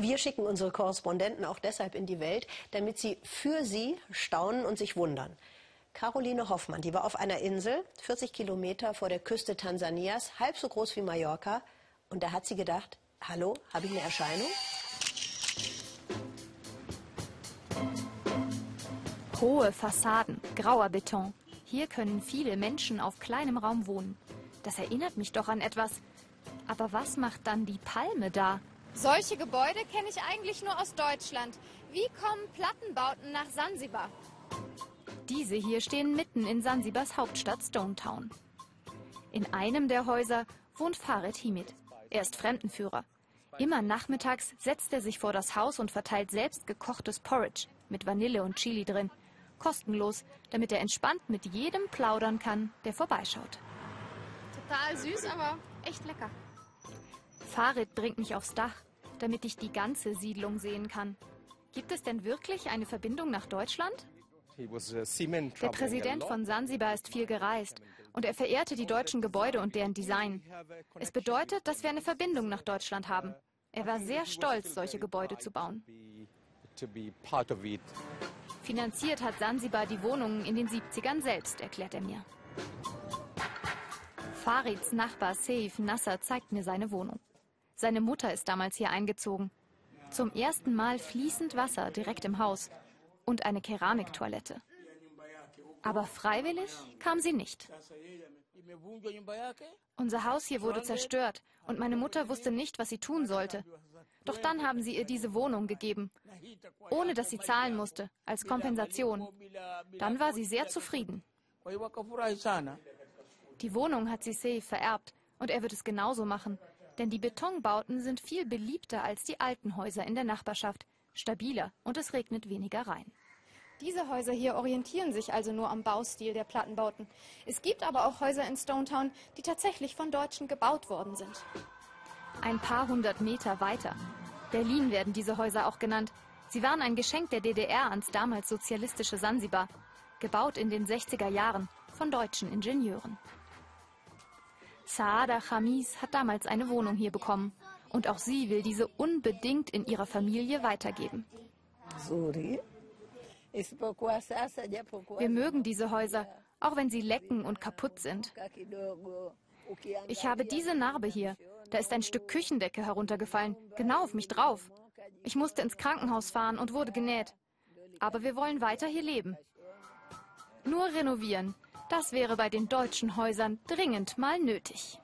Wir schicken unsere Korrespondenten auch deshalb in die Welt, damit sie für sie staunen und sich wundern. Caroline Hoffmann, die war auf einer Insel, 40 Kilometer vor der Küste Tansanias, halb so groß wie Mallorca. Und da hat sie gedacht, hallo, habe ich eine Erscheinung? Hohe Fassaden, grauer Beton. Hier können viele Menschen auf kleinem Raum wohnen. Das erinnert mich doch an etwas. Aber was macht dann die Palme da? Solche Gebäude kenne ich eigentlich nur aus Deutschland. Wie kommen Plattenbauten nach Sansibar? Diese hier stehen mitten in Sansibars Hauptstadt Stonetown. In einem der Häuser wohnt Farid Himid. Er ist Fremdenführer. Immer nachmittags setzt er sich vor das Haus und verteilt selbst gekochtes Porridge mit Vanille und Chili drin kostenlos, damit er entspannt mit jedem plaudern kann, der vorbeischaut. Total süß, aber echt lecker. Farid bringt mich aufs Dach, damit ich die ganze Siedlung sehen kann. Gibt es denn wirklich eine Verbindung nach Deutschland? Der Präsident von Sansibar ist viel gereist und er verehrte die deutschen Gebäude und deren Design. Es bedeutet, dass wir eine Verbindung nach Deutschland haben. Er war sehr stolz, solche Gebäude zu bauen. Finanziert hat Sansibar die Wohnungen in den 70ern selbst, erklärt er mir. Farids Nachbar Seif Nasser zeigt mir seine Wohnung. Seine Mutter ist damals hier eingezogen. Zum ersten Mal fließend Wasser direkt im Haus und eine Keramiktoilette. Aber freiwillig kam sie nicht. Unser Haus hier wurde zerstört und meine Mutter wusste nicht, was sie tun sollte. Doch dann haben sie ihr diese Wohnung gegeben, ohne dass sie zahlen musste, als Kompensation. Dann war sie sehr zufrieden. Die Wohnung hat sie vererbt und er wird es genauso machen, denn die Betonbauten sind viel beliebter als die alten Häuser in der Nachbarschaft, stabiler und es regnet weniger rein. Diese Häuser hier orientieren sich also nur am Baustil der Plattenbauten. Es gibt aber auch Häuser in Stonetown, die tatsächlich von Deutschen gebaut worden sind. Ein paar hundert Meter weiter. Berlin werden diese Häuser auch genannt. Sie waren ein Geschenk der DDR ans damals sozialistische Sansibar. Gebaut in den 60er Jahren von deutschen Ingenieuren. Saada Khamis hat damals eine Wohnung hier bekommen. Und auch sie will diese unbedingt in ihrer Familie weitergeben. Wir mögen diese Häuser, auch wenn sie lecken und kaputt sind. Ich habe diese Narbe hier. Da ist ein Stück Küchendecke heruntergefallen, genau auf mich drauf. Ich musste ins Krankenhaus fahren und wurde genäht. Aber wir wollen weiter hier leben. Nur renovieren, das wäre bei den deutschen Häusern dringend mal nötig.